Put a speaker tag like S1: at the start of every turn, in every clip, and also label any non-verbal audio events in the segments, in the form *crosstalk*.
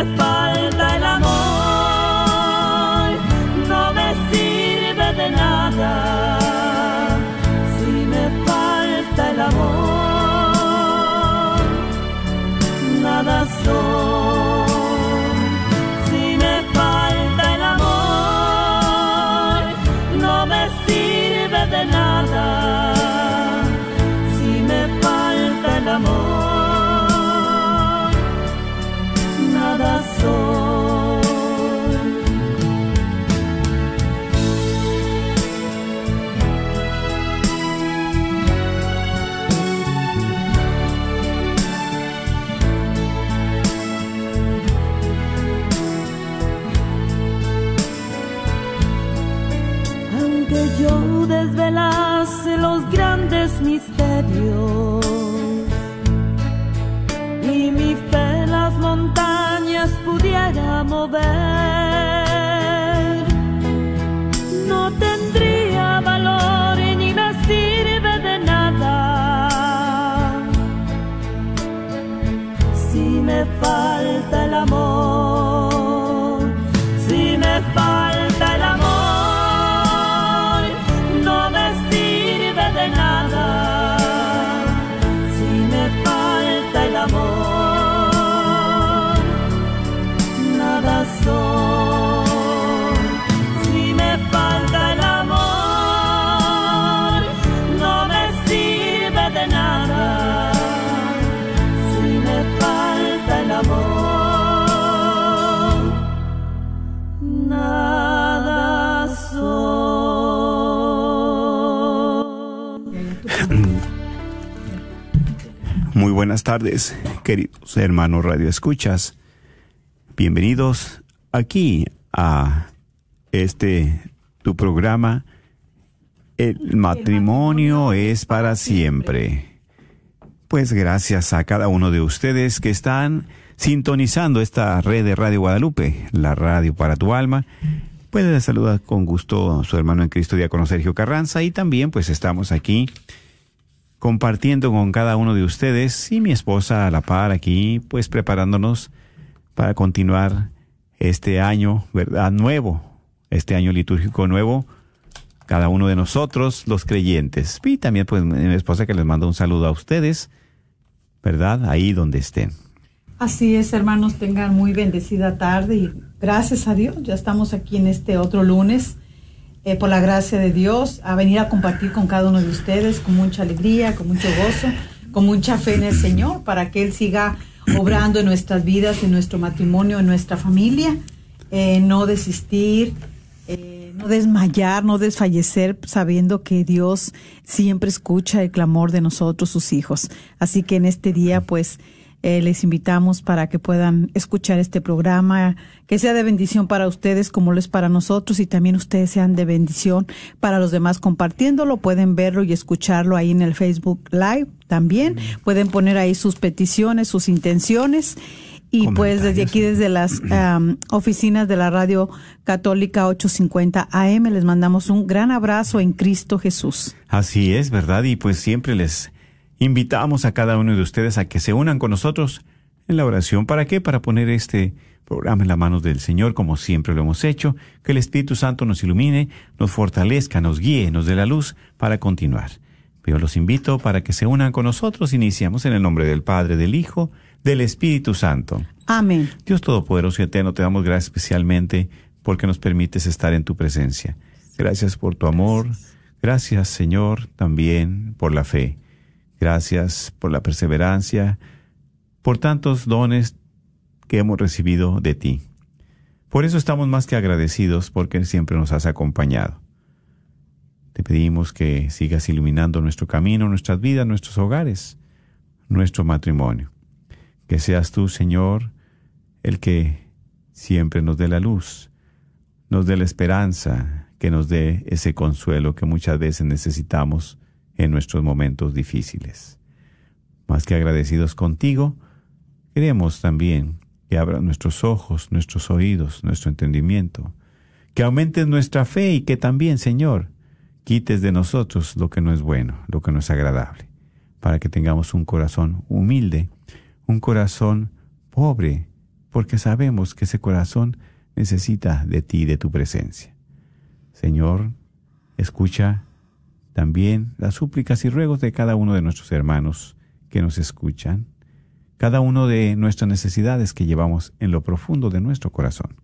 S1: Si go back.
S2: Muy buenas tardes, queridos hermanos Radio Escuchas. Bienvenidos aquí a este tu programa. El matrimonio es para siempre. Pues gracias a cada uno de ustedes que están sintonizando esta red de Radio Guadalupe, la radio para tu alma. Puede saludar con gusto su hermano en Cristo, diácono Sergio Carranza, y también pues estamos aquí compartiendo con cada uno de ustedes y mi esposa a la par aquí, pues preparándonos para continuar este año, ¿verdad? Nuevo, este año litúrgico nuevo, cada uno de nosotros, los creyentes. Y también pues mi esposa que les manda un saludo a ustedes, ¿verdad? Ahí donde estén.
S3: Así es, hermanos, tengan muy bendecida tarde y gracias a Dios, ya estamos aquí en este otro lunes, eh, por la gracia de Dios, a venir a compartir con cada uno de ustedes con mucha alegría, con mucho gozo, con mucha fe en el Señor, para que Él siga obrando en nuestras vidas, en nuestro matrimonio, en nuestra familia, eh, no desistir, eh, No desmayar, no desfallecer, sabiendo que Dios siempre escucha el clamor de nosotros, sus hijos. Así que en este día, pues, eh, les invitamos para que puedan escuchar este programa, que sea de bendición para ustedes como lo es para nosotros y también ustedes sean de bendición para los demás compartiéndolo. Pueden verlo y escucharlo ahí en el Facebook Live también. Pueden poner ahí sus peticiones, sus intenciones. Y pues desde aquí, desde las oficinas de la Radio Católica 850 AM, les mandamos un gran abrazo en Cristo Jesús.
S2: Así es, ¿verdad? Y pues siempre les invitamos a cada uno de ustedes a que se unan con nosotros en la oración. ¿Para qué? Para poner este programa en las manos del Señor, como siempre lo hemos hecho, que el Espíritu Santo nos ilumine, nos fortalezca, nos guíe, nos dé la luz para continuar. Yo los invito para que se unan con nosotros. Iniciamos en el nombre del Padre, del Hijo, del Espíritu Santo.
S3: Amén.
S2: Dios Todopoderoso y Eterno, te damos gracias especialmente porque nos permites estar en tu presencia. Gracias por tu amor. Gracias, Señor, también por la fe. Gracias por la perseverancia, por tantos dones que hemos recibido de ti. Por eso estamos más que agradecidos porque siempre nos has acompañado. Te pedimos que sigas iluminando nuestro camino, nuestras vidas, nuestros hogares, nuestro matrimonio. Que seas tú, Señor, el que siempre nos dé la luz, nos dé la esperanza, que nos dé ese consuelo que muchas veces necesitamos en nuestros momentos difíciles. Más que agradecidos contigo, queremos también que abran nuestros ojos, nuestros oídos, nuestro entendimiento, que aumentes nuestra fe y que también, Señor, quites de nosotros lo que no es bueno, lo que no es agradable, para que tengamos un corazón humilde un corazón pobre, porque sabemos que ese corazón necesita de ti, de tu presencia. Señor, escucha también las súplicas y ruegos de cada uno de nuestros hermanos que nos escuchan, cada uno de nuestras necesidades que llevamos en lo profundo de nuestro corazón.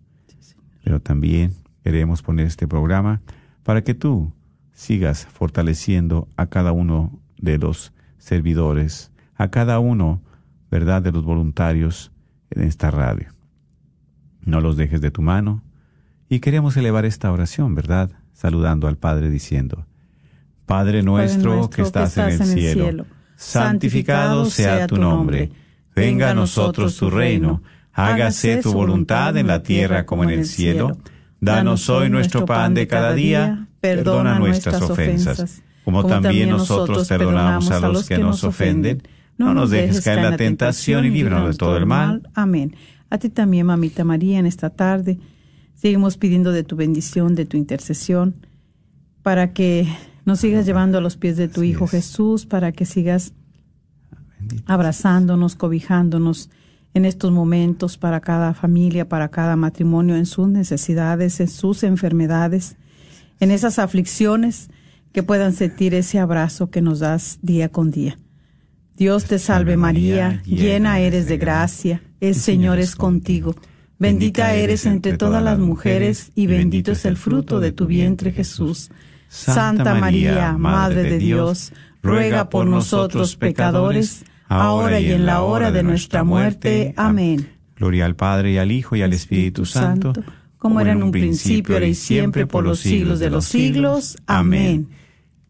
S2: Pero también queremos poner este programa para que tú sigas fortaleciendo a cada uno de los servidores, a cada uno ¿verdad?, de los voluntarios en esta radio. No los dejes de tu mano. Y queremos elevar esta oración, ¿verdad? Saludando al Padre diciendo, Padre nuestro, que, estás en, el, cielo, santificado sea tu nombre, venga a nosotros tu reino, hágase tu voluntad en la tierra como en el cielo. Danos hoy nuestro pan de cada día, perdona nuestras ofensas, como también nosotros perdonamos a los que nos ofenden. no, nos dejes caer en la tentación y líbranos de todo el mal.
S3: Amén. A ti también, mamita María, en esta tarde. Seguimos pidiendo de tu bendición, de tu intercesión, para que nos sigas llevando a los pies de tu Hijo Jesús, para que sigas abrazándonos, cobijándonos en estos momentos para cada familia, para cada matrimonio, en sus necesidades, en sus enfermedades, en esas aflicciones, que puedan sentir ese abrazo que nos das día con día. Dios te salve María, llena eres de gracia, el Señor es contigo. Bendita eres entre todas las mujeres y bendito es el fruto de tu vientre Jesús. Santa María, Madre de Dios, ruega por nosotros pecadores, ahora y en la hora de nuestra muerte. Amén.
S2: Gloria al Padre y al Hijo y al Espíritu Santo,
S3: como era en un principio, ahora y siempre, por los siglos de los siglos. Amén.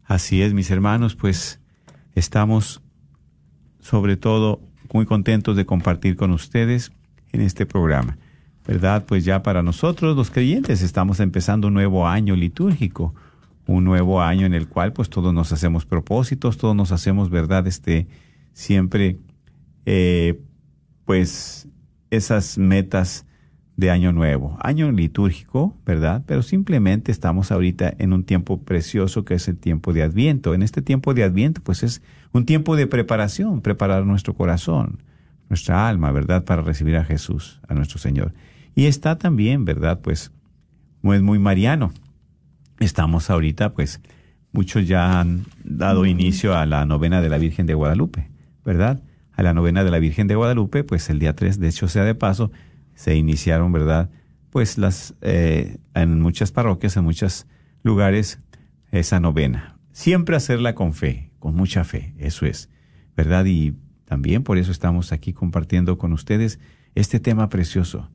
S2: Así es, mis hermanos, pues estamos sobre todo muy contentos de compartir con ustedes en este programa. ¿Verdad? Pues ya para nosotros los creyentes estamos empezando un nuevo año litúrgico, un nuevo año en el cual pues todos nos hacemos propósitos, todos nos hacemos, ¿verdad? Este, siempre, eh, pues esas metas de año nuevo, año litúrgico, ¿verdad? Pero simplemente estamos ahorita en un tiempo precioso que es el tiempo de Adviento. En este tiempo de Adviento, pues es un tiempo de preparación, preparar nuestro corazón, nuestra alma, ¿verdad? Para recibir a Jesús, a nuestro Señor. Y está también, ¿verdad? Pues es muy mariano. Estamos ahorita, pues, muchos ya han dado inicio a la novena de la Virgen de Guadalupe, ¿verdad? A la novena de la Virgen de Guadalupe, pues el día 3, de hecho sea de paso, se iniciaron, ¿verdad? Pues las, eh, en muchas parroquias, en muchos lugares, esa novena. Siempre hacerla con fe, con mucha fe, eso es, ¿verdad? Y también por eso estamos aquí compartiendo con ustedes este tema precioso,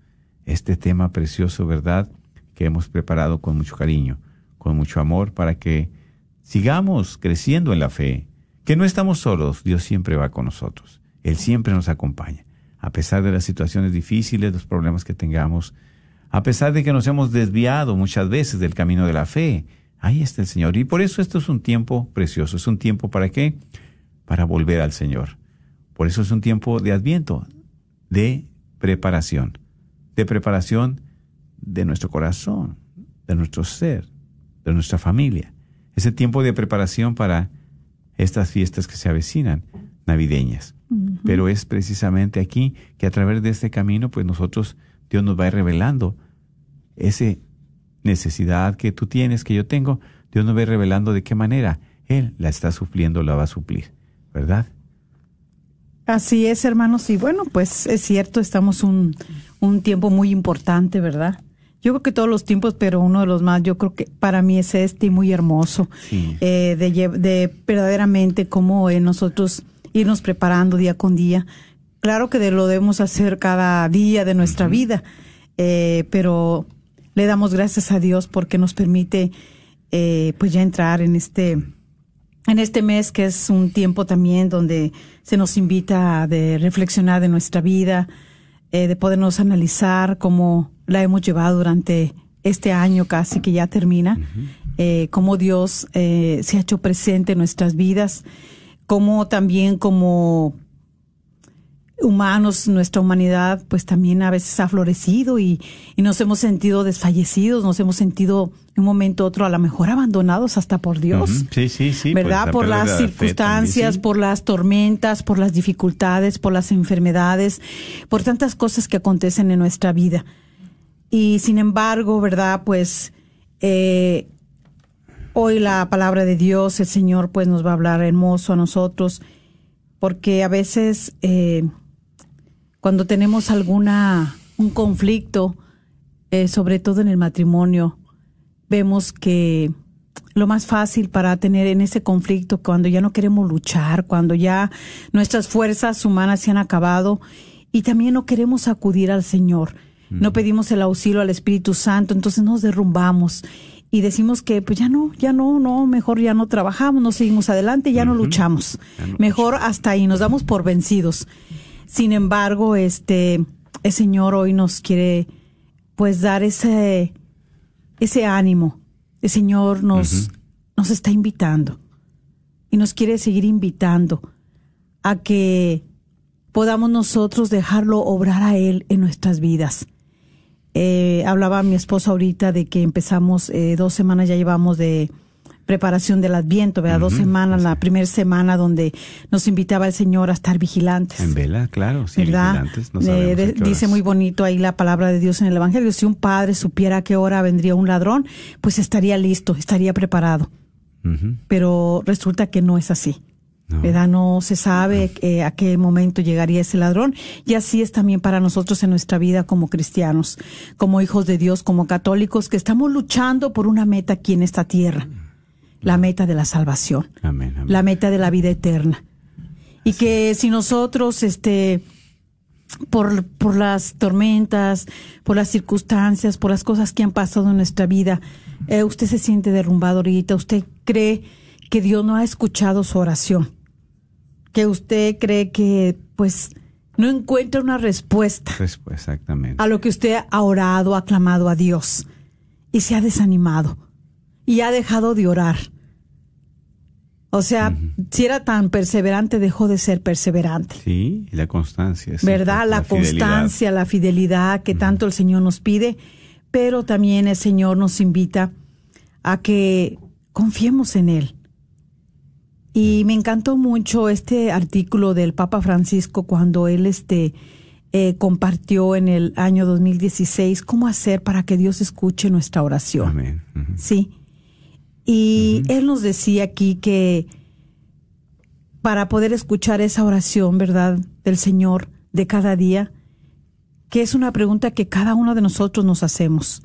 S2: este tema precioso, ¿verdad? que hemos preparado con mucho cariño, con mucho amor, para que sigamos creciendo en la fe, que no estamos solos, Dios siempre va con nosotros, Él siempre nos acompaña, a pesar de las situaciones difíciles, los problemas que tengamos, a pesar de que nos hemos desviado muchas veces del camino de la fe, ahí está el Señor. Y por eso esto es un tiempo precioso, es un tiempo para qué? Para volver al Señor. Por eso es un tiempo de adviento, de preparación, de preparación de nuestro corazón, de nuestro ser, de nuestra familia. Ese tiempo de preparación para estas fiestas que se avecinan, navideñas. Pero es precisamente aquí que a través de este camino, pues nosotros, Dios nos va revelando esa necesidad que tú tienes, que yo tengo, Dios nos va revelando de qué manera Él la está supliendo, la va a suplir, ¿verdad?
S3: Así es, hermanos. Y bueno, pues es cierto, estamos un, un tiempo muy importante, ¿verdad? Yo creo que todos los tiempos, pero uno de los más, yo creo que para mí es este muy hermoso, eh, de, de, verdaderamente cómo eh, nosotros irnos preparando día con día. Claro que lo debemos hacer cada día de nuestra vida, eh, pero le damos gracias a Dios porque nos permite pues ya entrar en este en este mes que es un tiempo también donde se nos invita a de reflexionar de nuestra vida, de podernos analizar cómo la hemos llevado durante este año casi que ya termina, eh, cómo Dios eh, se ha hecho presente en nuestras vidas, cómo también como humanos, nuestra humanidad, pues también a veces ha florecido y, nos hemos sentido desfallecidos, nos hemos sentido en un momento u otro a lo mejor abandonados hasta por Dios.
S2: Sí, sí, sí.
S3: Pues, ¿Verdad? por las circunstancias, por las tormentas, por las dificultades, por las enfermedades, por tantas cosas que acontecen en nuestra vida. Y sin embargo, ¿verdad? Pues eh, hoy la palabra de Dios, el Señor, pues nos va a hablar hermoso a nosotros, porque a veces eh, cuando tenemos alguna, un conflicto, eh, sobre todo en el matrimonio, vemos que lo más fácil para tener en ese conflicto, cuando ya no queremos luchar, cuando ya nuestras fuerzas humanas se han acabado y también no queremos acudir al Señor no pedimos el auxilio al Espíritu Santo, entonces nos derrumbamos y decimos que pues ya no, ya no, no, mejor ya no trabajamos, no seguimos adelante, ya no luchamos. mejor hasta ahí nos damos por vencidos. Sin embargo, este el Señor hoy nos quiere pues dar ese ese ánimo. El Señor nos nos está invitando y nos quiere seguir invitando a que podamos nosotros dejarlo obrar a Él en nuestras vidas. Eh, hablaba mi esposa ahorita de que empezamos, eh, dos semanas ya llevamos de preparación del Adviento, ¿verdad? Dos semanas, la primera semana donde nos invitaba el Señor a estar vigilantes.
S2: En vela, claro, sí, vigilantes.
S3: Eh, dice muy bonito ahí la palabra de Dios en el Evangelio. Si un padre supiera a qué hora vendría un ladrón, pues estaría listo, estaría preparado. Pero resulta que no es así. ¿Verdad? No se sabe eh, a qué momento llegaría ese ladrón. Y así es también para nosotros en nuestra vida como cristianos, como hijos de Dios, como católicos, que estamos luchando por una meta aquí en esta tierra. La meta de la salvación. La meta de la vida eterna. Y que si nosotros, este, por, por las tormentas, por las circunstancias, por las cosas que han pasado en nuestra vida, eh, usted se siente derrumbado ahorita, usted cree que Dios no ha escuchado su oración que usted cree que pues no encuentra una respuesta.
S2: exactamente.
S3: A lo que usted ha orado, ha clamado a Dios y se ha desanimado y ha dejado de orar. O sea, si era tan perseverante, dejó de ser perseverante.
S2: Sí, y la constancia.
S3: ¿Verdad? La, constancia, la fidelidad que tanto el Señor nos pide, pero también el Señor nos invita a que confiemos en Él y me encantó mucho este artículo del Papa Francisco cuando él este, eh, compartió en el año 2016 cómo hacer para que Dios escuche nuestra oración.
S2: Amén.
S3: Sí. Y él nos decía aquí que para poder escuchar esa oración, ¿verdad?, del Señor de cada día, que es una pregunta que cada uno de nosotros nos hacemos,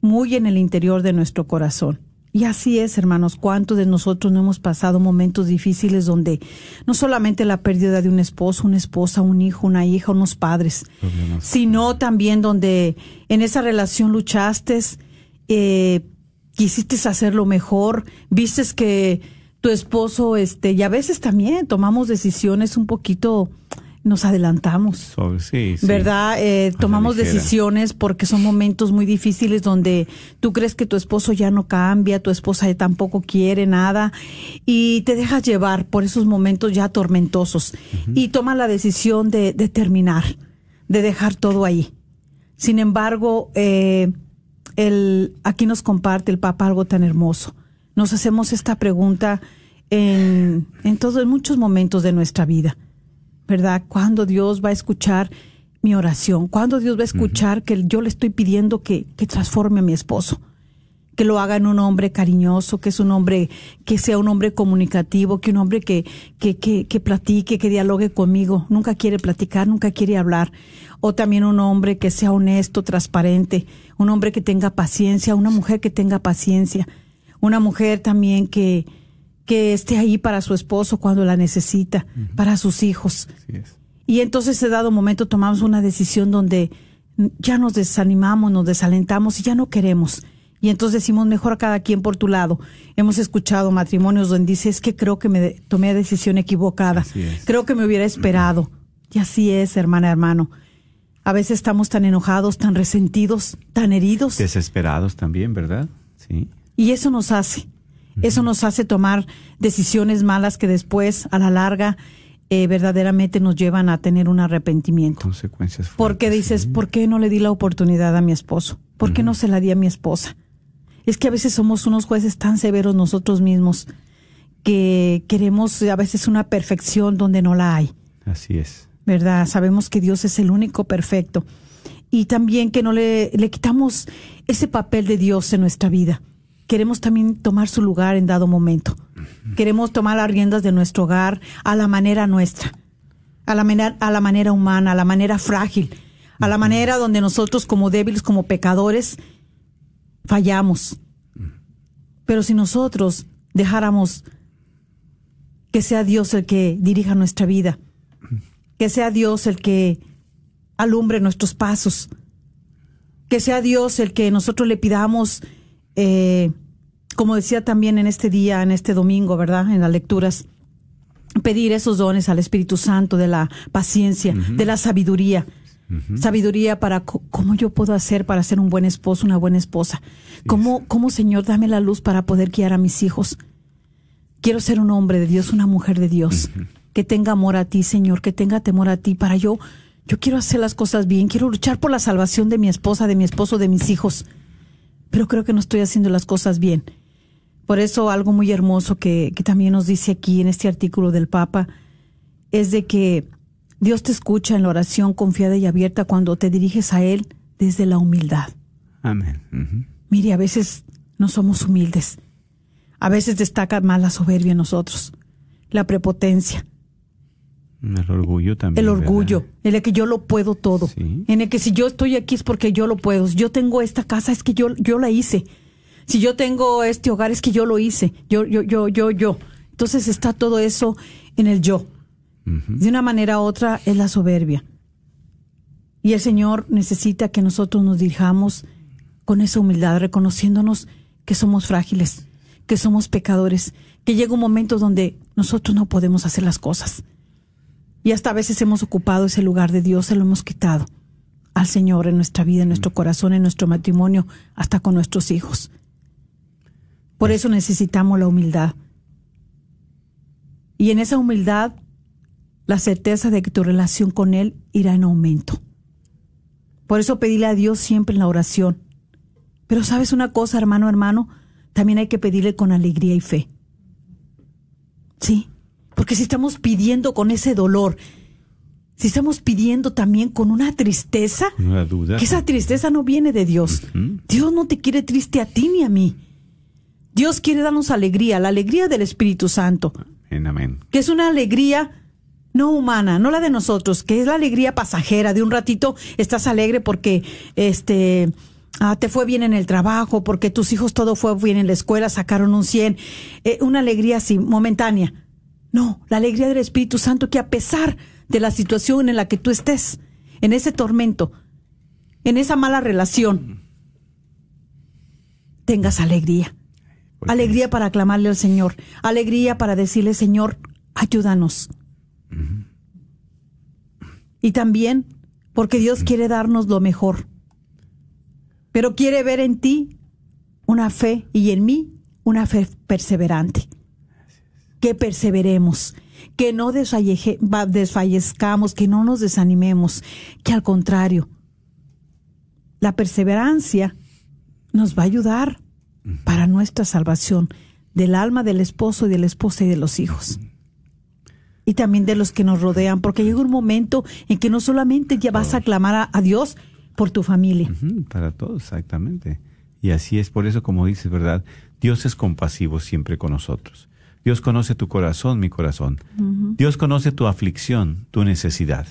S3: muy en el interior de nuestro corazón. Y así es, hermanos, cuántos de nosotros no hemos pasado momentos difíciles donde no solamente la pérdida de un esposo, una esposa, un hijo, una hija, unos padres,
S2: Problemas.
S3: sino también donde en esa relación luchaste, eh, quisiste hacerlo mejor, vistes que tu esposo, este, y a veces también tomamos decisiones un poquito, nos adelantamos.
S2: Sí, sí.
S3: ¿Verdad? Eh, tomamos decisiones porque son momentos muy difíciles donde tú crees que tu esposo ya no cambia, tu esposa ya tampoco quiere nada y te dejas llevar por esos momentos ya tormentosos y tomas la decisión de, de terminar, de dejar todo ahí. Sin embargo, eh, el, aquí nos comparte el Papa algo tan hermoso. Nos hacemos esta pregunta en, en todos, en muchos momentos de nuestra vida. ¿Verdad? Cuando Dios va a escuchar mi oración, cuando Dios va a escuchar que yo le estoy pidiendo que, que transforme a mi esposo, que lo haga en un hombre cariñoso, que es un hombre, que sea un hombre comunicativo, que un hombre que, que, que, que platique, que dialogue conmigo, nunca quiere platicar, nunca quiere hablar, o también un hombre que sea honesto, transparente, un hombre que tenga paciencia, una mujer que tenga paciencia, una mujer también que, que esté ahí para su esposo cuando la necesita, para sus hijos.
S2: Así es.
S3: Y entonces, en dado momento, tomamos una decisión donde ya nos desanimamos, nos desalentamos y ya no queremos. Y entonces decimos, mejor a cada quien por tu lado. Hemos escuchado matrimonios donde dice, es que creo que me de- tomé decisión equivocada. Creo que me hubiera esperado. Y así es, hermana, hermano. A veces estamos tan enojados, tan resentidos, tan heridos.
S2: Desesperados también, ¿verdad? Sí.
S3: Y eso nos hace, eso nos hace tomar decisiones malas que después, a la larga, eh, verdaderamente nos llevan a tener un arrepentimiento.
S2: Consecuencias
S3: Porque
S2: fuertes,
S3: dices,
S2: sí.
S3: ¿por qué no le di la oportunidad a mi esposo? ¿Por qué no se la di a mi esposa? Es que a veces somos unos jueces tan severos nosotros mismos que queremos a veces una perfección donde no la hay.
S2: Así es.
S3: ¿verdad? Sabemos que Dios es el único perfecto. Y también que no le, le quitamos ese papel de Dios en nuestra vida. Queremos también tomar su lugar en dado momento. Queremos tomar las riendas de nuestro hogar a la manera nuestra, a la manera, a la manera humana, a la manera frágil, a la manera donde nosotros como débiles, como pecadores, fallamos. Pero si nosotros dejáramos que sea Dios el que dirija nuestra vida, que sea Dios el que alumbre nuestros pasos, que sea Dios el que nosotros le pidamos, eh, como decía también en este día, en este domingo, ¿verdad? En las lecturas, pedir esos dones al Espíritu Santo de la paciencia, de la sabiduría. Sabiduría para cómo yo puedo hacer para ser un buen esposo, una buena esposa. Cómo, cómo, Señor, dame la luz para poder guiar a mis hijos. Quiero ser un hombre de Dios, una mujer de Dios, que tenga amor a ti, Señor, que tenga temor a ti, para yo, yo quiero hacer las cosas bien, quiero luchar por la salvación de mi esposa, de mi esposo, de mis hijos, pero creo que no estoy haciendo las cosas bien. Por eso algo muy hermoso que, que también nos dice aquí en este artículo del Papa es de que Dios te escucha en la oración confiada y abierta cuando te diriges a Él desde la humildad.
S2: Amén.
S3: Mire, a veces no somos humildes. A veces destaca más la soberbia en nosotros, la prepotencia,
S2: El orgullo también.
S3: el orgullo,
S2: ¿verdad?
S3: en el que yo lo puedo todo,
S2: Sí.
S3: en el que si yo estoy aquí es porque yo lo puedo, si yo tengo esta casa es que yo, yo la hice, si yo tengo este hogar es que yo lo hice, yo, yo, yo, yo, yo. Entonces está todo eso en el yo. De una manera u otra es la soberbia. Y el Señor necesita que nosotros nos dirijamos con esa humildad, reconociéndonos que somos frágiles, que somos pecadores, que llega un momento donde nosotros no podemos hacer las cosas. Y hasta a veces hemos ocupado ese lugar de Dios, se lo hemos quitado al Señor en nuestra vida, en nuestro corazón, en nuestro matrimonio, hasta con nuestros hijos. Por eso necesitamos la humildad. Y en esa humildad, la certeza de que tu relación con Él irá en aumento. Por eso pedirle a Dios siempre en la oración. Pero sabes una cosa, hermano, hermano, también hay que pedirle con alegría y fe. Sí, porque si estamos pidiendo con ese dolor, si estamos pidiendo también con una tristeza,
S2: duda.
S3: que esa tristeza no viene de Dios. Dios no te quiere triste a ti ni a mí. Dios quiere darnos alegría, la alegría del Espíritu Santo,
S2: Amén, amén.
S3: que es una alegría no humana, no la de nosotros, que es la alegría pasajera. De un ratito estás alegre porque este ah, te fue bien en el trabajo, porque tus hijos todo fue bien en la escuela, sacaron un 100, eh, una alegría así, momentánea. No, la alegría del Espíritu Santo que a pesar de la situación en la que tú estés, en ese tormento, en esa mala relación, tengas alegría.
S2: Porque
S3: Alegría para aclamarle al Señor, alegría para decirle, Señor, ayúdanos. Y también porque Dios quiere darnos lo mejor, pero quiere ver en ti una fe y en mí una fe perseverante. Que perseveremos, que no desfallezcamos, que no nos desanimemos, que al contrario, la perseverancia nos va a ayudar para nuestra salvación del alma del esposo y de la esposa y de los hijos. Y también de los que nos rodean, porque llega un momento en que no solamente ya vas a clamar a, a Dios por tu familia.
S2: Para todos, exactamente. Y así es, por eso como dices, ¿verdad? Dios es compasivo siempre con nosotros. Dios conoce tu corazón, mi corazón. Dios conoce tu aflicción, tu necesidad.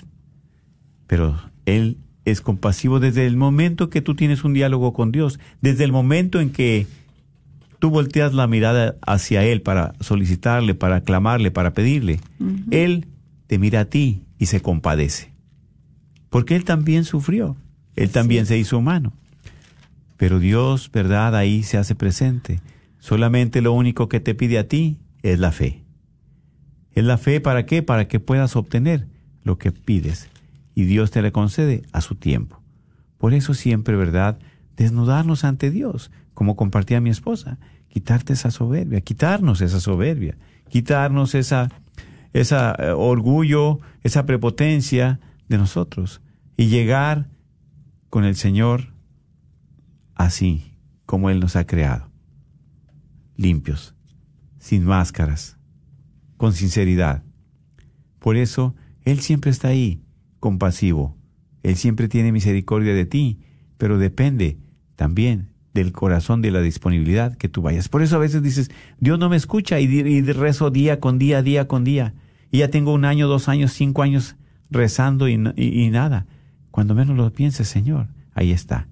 S2: Pero Él es compasivo desde el momento que tú tienes un diálogo con Dios, desde el momento en que tú volteas la mirada hacia Él para solicitarle, para clamarle, para pedirle. Él te mira a ti y se compadece. Porque Él también sufrió. Él también se hizo humano. Pero Dios, ¿verdad? Ahí se hace presente. Solamente lo único que te pide a ti es la fe. ¿Es la fe para qué? Para que puedas obtener lo que pides. Y Dios te le concede a su tiempo. Por eso siempre, ¿verdad? Desnudarnos ante Dios, como compartía mi esposa. Quitarte esa soberbia, quitarnos esa soberbia, quitarnos esa, esa eh, orgullo, esa prepotencia de nosotros. Y llegar con el Señor así como Él nos ha creado. Limpios, sin máscaras, con sinceridad. Por eso Él siempre está ahí, compasivo. Él siempre tiene misericordia de ti, pero depende también del corazón, de la disponibilidad que tú vayas. Por eso a veces dices, Dios no me escucha y, rezo día con día, día con día. Y ya tengo un año, dos años, cinco años rezando y, y- nada. Cuando menos lo pienses, Señor, ahí está.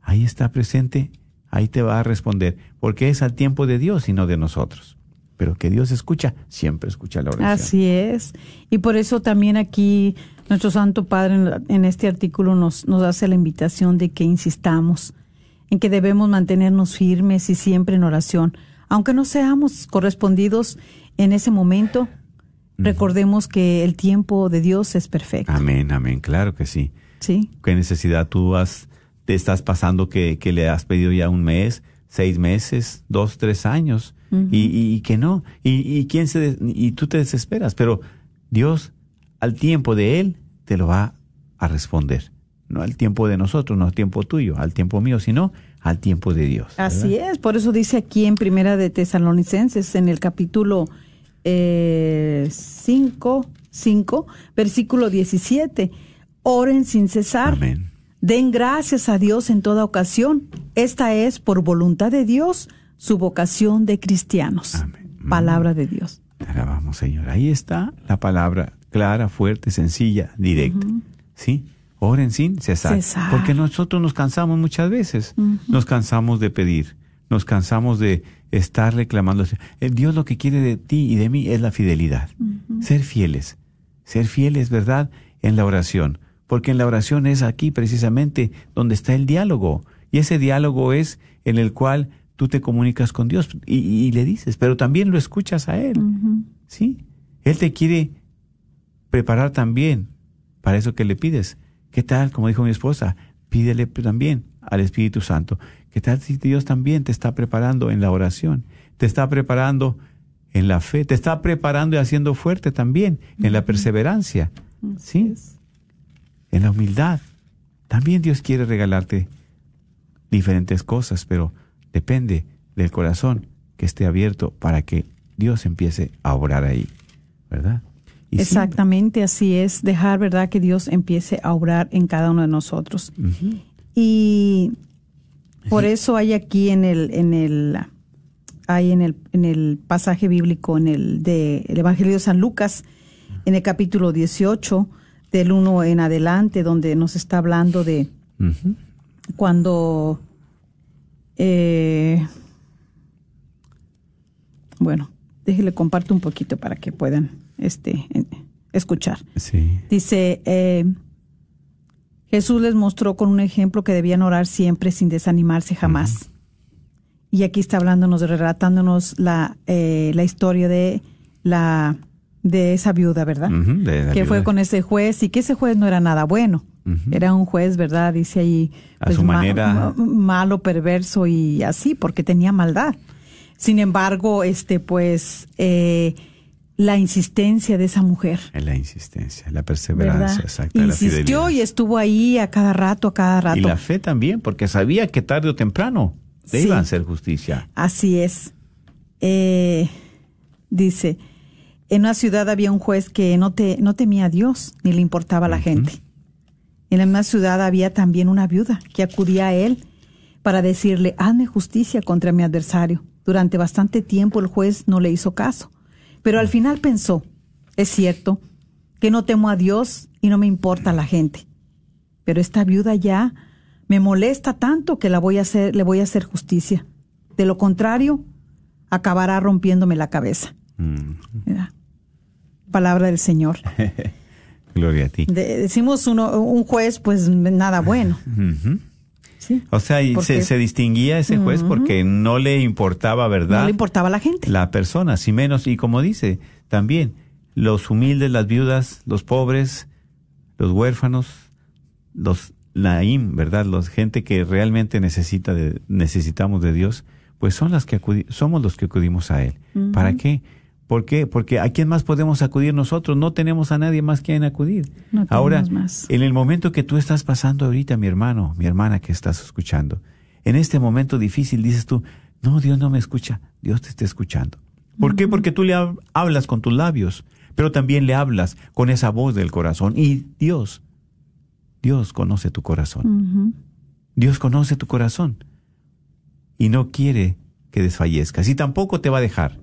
S2: Ahí está presente, ahí te va a responder, porque es al tiempo de Dios y no de nosotros. Pero que Dios escucha, siempre escucha la oración.
S3: Así es. Y por eso también aquí nuestro Santo Padre en este artículo nos, nos hace la invitación de que insistamos en que debemos mantenernos firmes y siempre en oración. Aunque no seamos correspondidos en ese momento, recordemos que el tiempo de Dios es perfecto.
S2: Amén, amén, claro que sí.
S3: ¿Sí?
S2: ¿Qué necesidad tú has, te estás pasando que, que le has pedido ya un mes, seis meses, dos, tres años? y, y- y que no. Y, y, quién se des- y tú te desesperas, pero Dios al tiempo de Él te lo va a responder. No al tiempo de nosotros, no al tiempo tuyo, al tiempo mío, sino al tiempo de Dios.
S3: Así es, por eso dice aquí en Primera de Tesalonicenses, en el capítulo 5, 5, versículo 17, oren sin cesar,
S2: Amén.
S3: den gracias a Dios en toda ocasión. Esta es, por voluntad de Dios, su vocación de cristianos.
S2: Amén.
S3: Palabra de Dios.
S2: Alabamos, Señor. Ahí está la palabra clara, fuerte, sencilla, directa. ¿Sí? Oren sin cesar.
S3: Cesar.
S2: Porque nosotros nos cansamos muchas veces. Nos cansamos de pedir. Nos cansamos de estar reclamando. El Dios lo que quiere de ti y de mí es la fidelidad. Ser fieles. Ser fieles, ¿verdad? En la oración. Porque en la oración es aquí precisamente donde está el diálogo. Y ese diálogo es en el cual tú te comunicas con Dios y, y le dices, pero también lo escuchas a Él. ¿Sí? Él te quiere preparar también para eso que le pides. ¿Qué tal? Como dijo mi esposa, pídele también al Espíritu Santo. ¿Qué tal si Dios también te está preparando en la oración? Te está preparando en la fe, te está preparando y haciendo fuerte también en la perseverancia. ¿Sí? En la humildad. También Dios quiere regalarte diferentes cosas, pero depende del corazón que esté abierto para que Dios empiece a obrar ahí, ¿verdad? Y sí,
S3: Exactamente, así es, dejar, ¿verdad?, que Dios empiece a obrar en cada uno de nosotros. Y por eso hay aquí en el, en el, hay en el, en el pasaje bíblico, en el de el Evangelio de San Lucas, en el capítulo 18, del 1 en adelante, donde nos está hablando de, cuando, eh, bueno, déjele comparto un poquito para que puedan este, escuchar.
S2: Sí.
S3: Dice, eh, Jesús les mostró con un ejemplo que debían orar siempre sin desanimarse jamás. Y aquí está hablándonos, relatándonos la, eh, la historia de la de esa viuda, ¿verdad?
S2: De
S3: que fue con ese juez y que ese juez no era nada bueno. Era un juez, ¿verdad? Dice ahí. pues,
S2: A su
S3: ma-
S2: manera.
S3: ma- malo, perverso y así, porque tenía maldad. Sin embargo, este, pues, eh, la insistencia de esa mujer.
S2: En la insistencia, la perseverancia, exacta,
S3: Insistió y estuvo ahí a cada rato, a cada rato.
S2: Y la fe también, porque sabía que tarde o temprano le
S3: Sí.
S2: iban a hacer justicia.
S3: Así es. Eh, dice, en una ciudad había un juez que no, te, no temía a Dios ni le importaba a la gente. En la misma ciudad había también una viuda que acudía a él para decirle, hazme justicia contra mi adversario. Durante bastante tiempo el juez no le hizo caso, pero al final pensó, es cierto, que no temo a Dios y no me importa la gente. Pero esta viuda ya me molesta tanto que la voy a hacer, le voy a hacer justicia. De lo contrario, acabará rompiéndome la cabeza.
S2: Mm.
S3: Palabra del Señor. *laughs*
S2: gloria a ti.
S3: De- decimos uno, un juez, pues nada bueno. *laughs* ¿sí?
S2: O sea, y se, se distinguía ese juez porque no le importaba, ¿verdad?
S3: No le importaba a la gente.
S2: la persona, si menos, y como dice, también los humildes, las viudas, los pobres, los huérfanos, los naim, ¿verdad? Los gente que realmente necesita de, necesitamos de Dios, pues son las que acudi- somos los que acudimos a Él. ¿Para qué? ¿Por qué? Porque ¿a quién más podemos acudir nosotros? No tenemos a nadie más quien acudir.
S3: No
S2: Ahora,
S3: más.
S2: en el momento que tú estás pasando ahorita, mi hermano, mi hermana que estás escuchando, en este momento difícil dices tú, no, Dios no me escucha, Dios te está escuchando. ¿Por qué? Porque tú le hab- hablas con tus labios, pero también le hablas con esa voz del corazón. Y Dios, Dios conoce tu corazón. Dios conoce tu corazón y no quiere que desfallezcas y tampoco te va a dejar.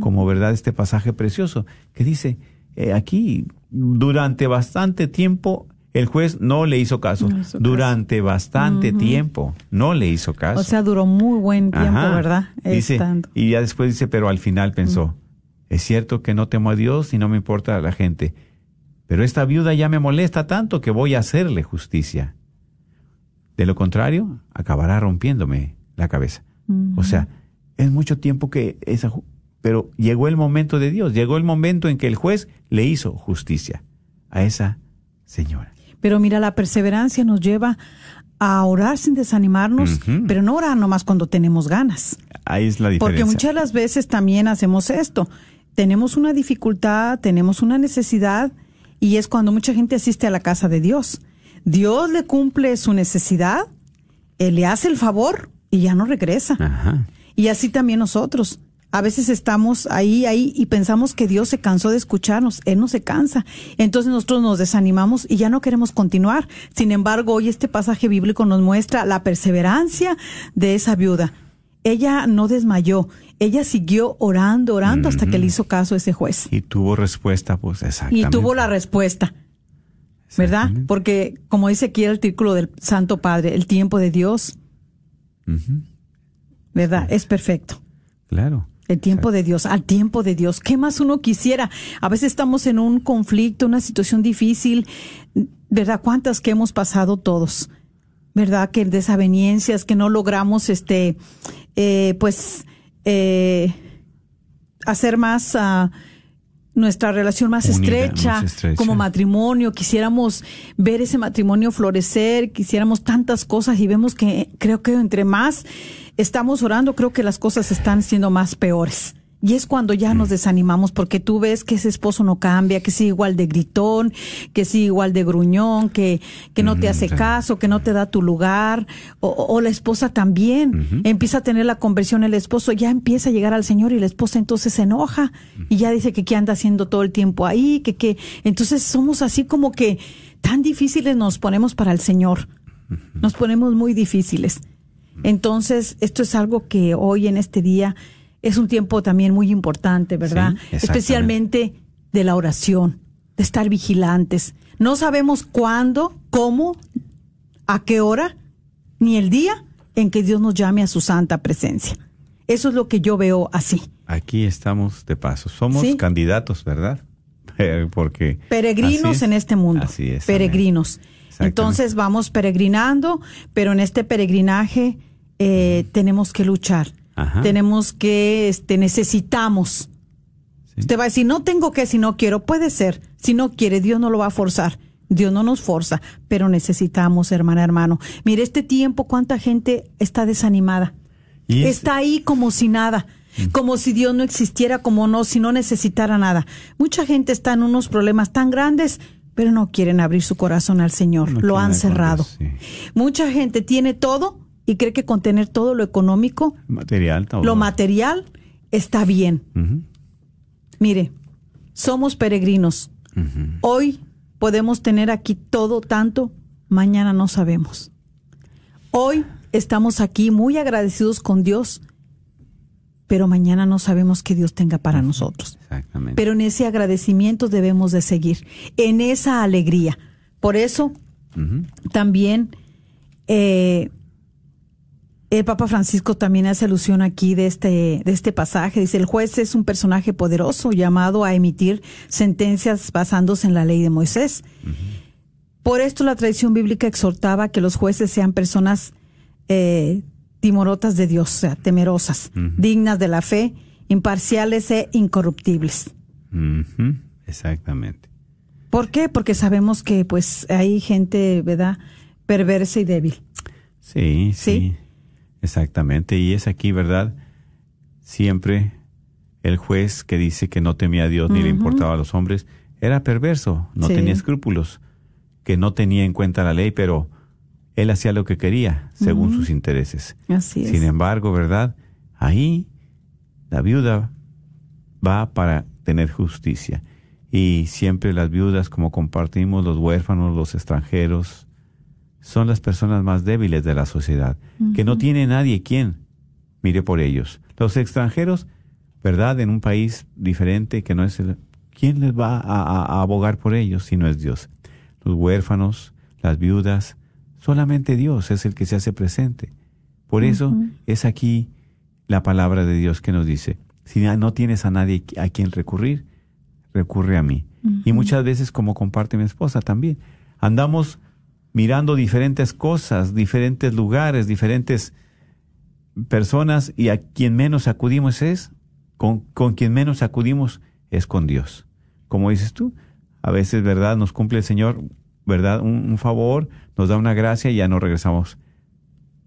S2: Como verdad este pasaje precioso que dice eh, aquí durante bastante tiempo el juez no le hizo caso.
S3: No
S2: durante bastante tiempo no le hizo caso.
S3: O sea, duró muy buen tiempo,
S2: Ajá.
S3: ¿verdad?
S2: Dice,
S3: Estando.
S2: y ya después dice, pero al final pensó, es cierto que no temo a Dios y no me importa la gente, pero esta viuda ya me molesta tanto que voy a hacerle justicia. De lo contrario, acabará rompiéndome la cabeza. O sea, es mucho tiempo que esa... Pero llegó el momento de Dios, llegó el momento en que el juez le hizo justicia a esa señora.
S3: Pero mira, la perseverancia nos lleva a orar sin desanimarnos, pero no orar nomás cuando tenemos ganas.
S2: Ahí es la diferencia.
S3: Porque muchas de las veces también hacemos esto. Tenemos una dificultad, tenemos una necesidad y es cuando mucha gente asiste a la casa de Dios. Dios le cumple su necesidad, Él le hace el favor y ya no regresa.
S2: Ajá.
S3: Y así también nosotros. A veces estamos ahí, ahí y pensamos que Dios se cansó de escucharnos. Él no se cansa. Entonces nosotros nos desanimamos y ya no queremos continuar. Sin embargo, hoy este pasaje bíblico nos muestra la perseverancia de esa viuda. Ella no desmayó. Ella siguió orando, orando hasta que le hizo caso ese juez.
S2: Y tuvo respuesta, pues
S3: Y
S2: exactamente.
S3: tuvo la respuesta. ¿Verdad? Porque, como dice aquí el artículo del Santo Padre, el tiempo de Dios, ¿verdad? Es perfecto.
S2: Claro.
S3: El tiempo de Dios, al tiempo de Dios. ¿Qué más uno quisiera? A veces estamos en un conflicto, una situación difícil, ¿verdad? ¿Cuántas que hemos pasado todos? ¿Verdad? Que desavenencias, que no logramos, este, eh, pues, eh, hacer más ah, nuestra relación más
S2: Unida,
S3: estrecha,
S2: más estrecha.
S3: como matrimonio. Quisiéramos ver ese matrimonio florecer, quisiéramos tantas cosas y vemos que creo que entre más estamos orando, creo que las cosas están siendo más peores. Y es cuando ya
S2: Mm.
S3: nos desanimamos porque tú ves que ese esposo no cambia, que sigue igual de gritón, que sigue igual de gruñón, que, que no te
S2: Mm,
S3: hace
S2: sí.
S3: caso, que no te da tu lugar, o, o la esposa también empieza a tener la conversión, el esposo ya empieza a llegar al Señor y la esposa entonces se enoja y ya dice que qué anda haciendo todo el tiempo ahí, que qué, entonces somos así como que tan difíciles nos ponemos para el Señor, nos ponemos muy difíciles. Entonces, esto es algo que hoy en este día es un tiempo también muy importante, ¿verdad?
S2: Sí.
S3: Especialmente de la oración, de estar vigilantes. No sabemos cuándo, cómo, a qué hora, ni el día en que Dios nos llame a su santa presencia. Eso es lo que yo veo así.
S2: Aquí estamos de paso. Somos
S3: Sí.
S2: candidatos, ¿verdad? *laughs* Eh, Porque
S3: Peregrinos
S2: es.
S3: en este mundo.
S2: Así es.
S3: Peregrinos. Entonces vamos peregrinando, pero en este peregrinaje eh, tenemos que luchar.
S2: Ajá.
S3: Tenemos que, este, necesitamos.
S2: Sí.
S3: Usted va a decir, no tengo que si no quiero. Puede ser. Si no quiere, Dios no lo va a forzar. Dios no nos forza, pero necesitamos, hermana, hermano. Mire, este tiempo, cuánta gente está desanimada.
S2: Y
S3: Está ahí como si nada, como si Dios no existiera, como no, si no necesitara nada. Mucha gente está en unos problemas tan grandes, pero no quieren abrir su corazón al Señor.
S2: No
S3: lo han cerrado. Mucha gente tiene todo y cree que con tener todo lo económico,
S2: material, todo.
S3: lo material, está bien. Mire, somos peregrinos. Hoy podemos tener aquí todo tanto, mañana no sabemos. Hoy estamos aquí muy agradecidos con Dios, pero mañana no sabemos qué Dios tenga para nosotros.
S2: Exactamente.
S3: Pero en ese agradecimiento debemos de seguir, en esa alegría. Por eso también eh, el Papa Francisco también hace alusión aquí de este, de este pasaje. Dice, el juez es un personaje poderoso llamado a emitir sentencias basándose en la ley de Moisés. Por esto la tradición bíblica exhortaba que los jueces sean personas eh, timorotas de Dios, o sea, temerosas, dignas de la fe, imparciales e incorruptibles.
S2: Exactamente.
S3: ¿Por qué? Porque sabemos que pues hay gente, ¿verdad?, perversa y débil.
S2: Sí, sí,
S3: Sí.
S2: Exactamente. Y es aquí, ¿verdad? Siempre el juez que dice que no temía a Dios ni le importaba a los hombres era perverso, no
S3: Sí.
S2: tenía escrúpulos, que no tenía en cuenta la ley, pero él hacía lo que quería según sus intereses.
S3: Así es.
S2: Sin embargo, ¿verdad? Ahí la viuda va para tener justicia. Y siempre las viudas, como compartimos, los huérfanos, los extranjeros, son las personas más débiles de la sociedad, que no tiene nadie quien mire por ellos. Los extranjeros, ¿verdad? En un país diferente que no es el... ¿Quién les va a, a- a abogar por ellos si no es Dios? Los huérfanos, las viudas, solamente Dios es el que se hace presente. Por eso es aquí la palabra de Dios que nos dice, si no tienes a nadie a quien recurrir, recurre a mí. Y muchas veces, como comparte mi esposa también, andamos mirando diferentes cosas, diferentes lugares, diferentes personas y a quien menos acudimos es, con, con quien menos acudimos es con Dios. Como dices tú, a veces, ¿verdad? Nos cumple el Señor, ¿verdad? Un, un favor, nos da una gracia y ya no regresamos.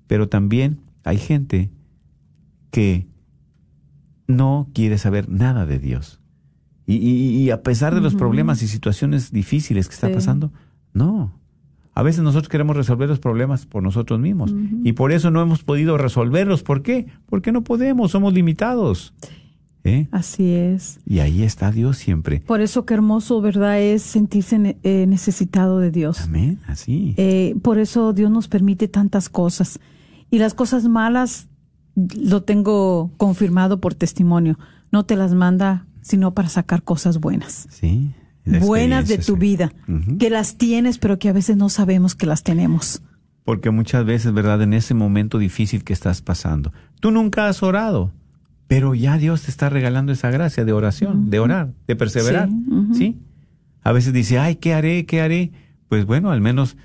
S2: Pero también hay gente que no quiere saber nada de Dios. Y, y- y a pesar de los problemas y situaciones difíciles que está
S3: Sí.
S2: pasando, no. A veces nosotros queremos resolver los problemas por nosotros mismos y por eso no hemos podido resolverlos. ¿Por qué? Porque no podemos, somos limitados. ¿Eh?
S3: Así es.
S2: Y ahí está Dios siempre.
S3: Por eso qué hermoso, ¿verdad? Es sentirse eh, necesitado de Dios.
S2: Amén, así.
S3: Eh, por eso Dios nos permite tantas cosas. Y las cosas malas, lo tengo confirmado por testimonio, no te las manda sino para sacar cosas buenas.
S2: sí.
S3: Buenas de tu
S2: sí.
S3: vida, que las tienes, pero que a veces no sabemos que las tenemos.
S2: Porque muchas veces, ¿verdad? En ese momento difícil que estás pasando, tú nunca has orado, pero ya Dios te está regalando esa gracia de oración, de orar, de perseverar.
S3: ¿Sí?
S2: A veces dice, ay, ¿qué haré? ¿Qué haré? Pues bueno, al menos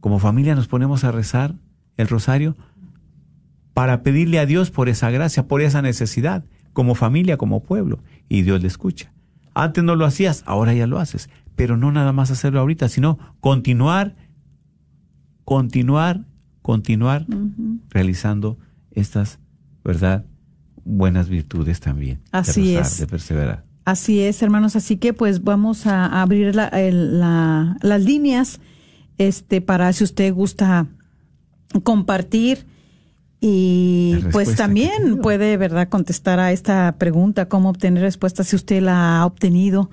S2: como familia nos ponemos a rezar el rosario para pedirle a Dios por esa gracia, por esa necesidad, como familia, como pueblo, y Dios le escucha. Antes no lo hacías, ahora ya lo haces, pero no nada más hacerlo ahorita, sino continuar, continuar, continuar realizando estas, ¿verdad? Buenas virtudes también.
S3: Así
S2: de rezar,
S3: es.
S2: De perseverar.
S3: Así es, hermanos. Así que pues vamos a abrir la- el- la- las líneas este, para si usted gusta compartir y pues también puede, ¿verdad?, contestar a esta pregunta, cómo obtener respuesta si usted la ha obtenido.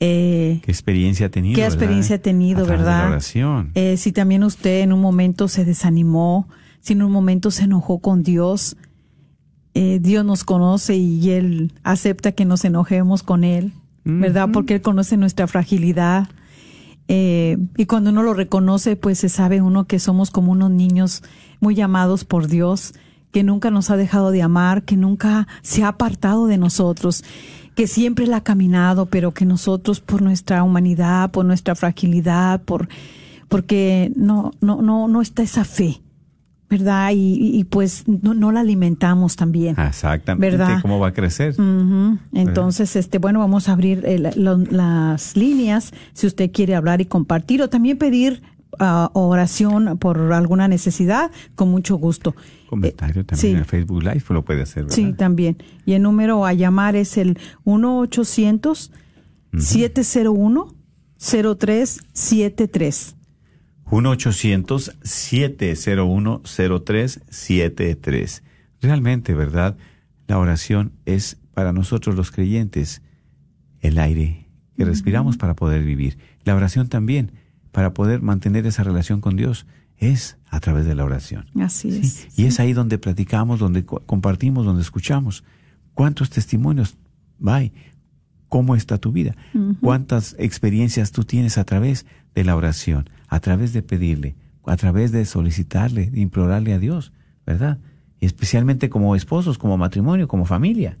S3: Eh,
S2: ¿Qué experiencia ha tenido?
S3: ¿Qué
S2: verdad?
S3: experiencia ha tenido,
S2: A de
S3: verdad?
S2: la oración.
S3: eh, si también usted en un momento se desanimó, si en un momento se enojó con Dios, eh, Dios nos conoce y Él acepta que nos enojemos con Él, ¿verdad? Porque Él conoce nuestra fragilidad. Eh, y cuando uno lo reconoce, pues se sabe uno que somos como unos niños muy amados por Dios, que nunca nos ha dejado de amar, que nunca se ha apartado de nosotros, que siempre la ha caminado, pero que nosotros por nuestra humanidad, por nuestra fragilidad, por porque no no no no está esa fe ¿verdad? Y, y pues no, no, la alimentamos también.
S2: Exactamente.
S3: ¿verdad?
S2: ¿Cómo va a crecer?
S3: Uh -huh. Entonces, este, bueno, vamos a abrir el, lo, las líneas si usted quiere hablar y compartir o también pedir uh, oración por alguna necesidad, con mucho gusto.
S2: Comentario eh, también sí. en el Facebook Live lo puede hacer, ¿verdad?
S3: Sí, también. Y el número a llamar es el 1 800 uh -huh. 701 0373
S2: 1-800-701-0373. Realmente, ¿verdad? La oración es para nosotros los creyentes el aire que respiramos para poder vivir. La oración también, para poder mantener esa relación con Dios, es a través de la oración.
S3: Así es.
S2: ¿Sí? Y es ahí donde platicamos, donde compartimos, donde escuchamos. ¿Cuántos testimonios hay? ¿Cómo está tu vida? Uh -huh. ¿Cuántas experiencias tú tienes a través de la oración? a través de pedirle, a través de solicitarle, de implorarle a Dios, ¿verdad? Y especialmente como esposos, como matrimonio, como familia.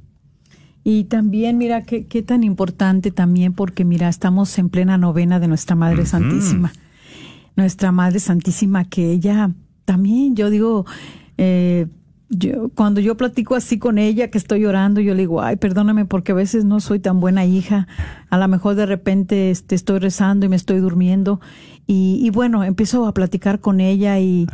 S3: Y también, mira, qué, qué tan importante también, porque mira, estamos en plena novena de nuestra Madre uh -huh. Santísima. Nuestra Madre Santísima, que ella también, yo digo, eh, yo, cuando yo platico así con ella, que estoy llorando, yo le digo, ay, perdóname porque a veces no soy tan buena hija. A lo mejor de repente este, estoy rezando y me estoy durmiendo. Y, y bueno, empiezo a platicar con ella y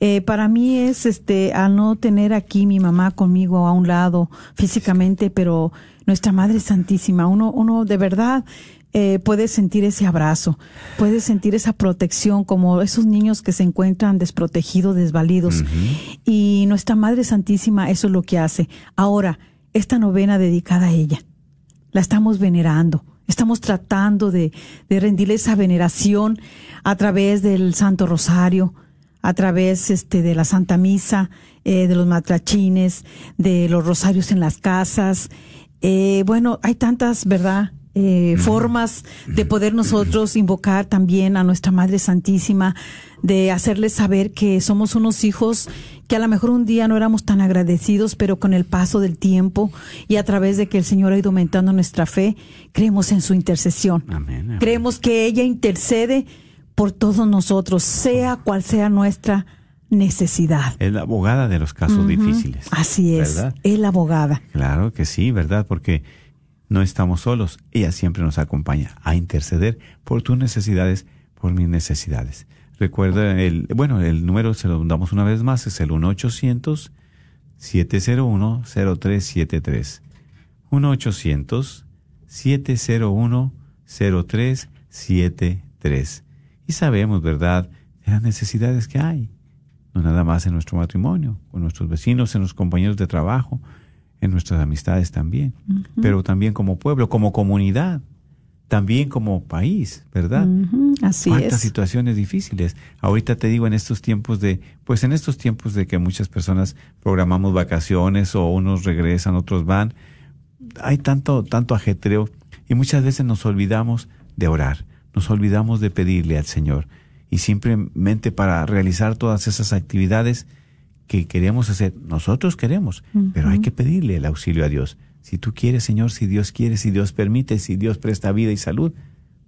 S3: eh, para mí es, este, a no tener aquí mi mamá conmigo a un lado físicamente, pero nuestra Madre Santísima, uno, uno de verdad eh, puede sentir ese abrazo, puede sentir esa protección, como esos niños que se encuentran desprotegidos, desvalidos. Uh -huh. Y nuestra Madre Santísima, eso es lo que hace. Ahora, esta novena dedicada a ella, la estamos venerando, estamos tratando de, de rendirle esa veneración a través del Santo Rosario, a través este, de la Santa Misa, eh, de los matrachines, de los rosarios en las casas. Eh, bueno, hay tantas, ¿verdad? Eh, formas de poder nosotros invocar también a nuestra Madre Santísima, de hacerles saber que somos unos hijos que a lo mejor un día no éramos tan agradecidos, pero con el paso del tiempo y a través de que el Señor ha ido aumentando nuestra fe, creemos en su intercesión.
S2: Amén, amén.
S3: Creemos que ella intercede por todos nosotros, sea cual sea nuestra necesidad.
S2: Es la abogada de los casos uh -huh. difíciles.
S3: Así es, ¿verdad? es la abogada.
S2: Claro que sí, ¿verdad? Porque no estamos solos. Ella siempre nos acompaña a interceder por tus necesidades, por mis necesidades. Recuerda el, bueno, el número se lo damos una vez más, es el 1-800-701-0373. 1-800-701-0373. Y sabemos, ¿verdad?, de las necesidades que hay. No nada más en nuestro matrimonio, con nuestros vecinos, en los compañeros de trabajo, en nuestras amistades también, uh -huh. pero también como pueblo, como comunidad, también como país, ¿verdad?
S3: Uh -huh. Así
S2: Cuántas
S3: es.
S2: situaciones difíciles. Ahorita te digo en estos tiempos de, pues en estos tiempos de que muchas personas programamos vacaciones o unos regresan, otros van, hay tanto, tanto ajetreo y muchas veces nos olvidamos de orar, nos olvidamos de pedirle al Señor y simplemente para realizar todas esas actividades que queremos hacer, nosotros queremos, uh -huh. pero hay que pedirle el auxilio a Dios. Si tú quieres, Señor, si Dios quiere, si Dios permite, si Dios presta vida y salud,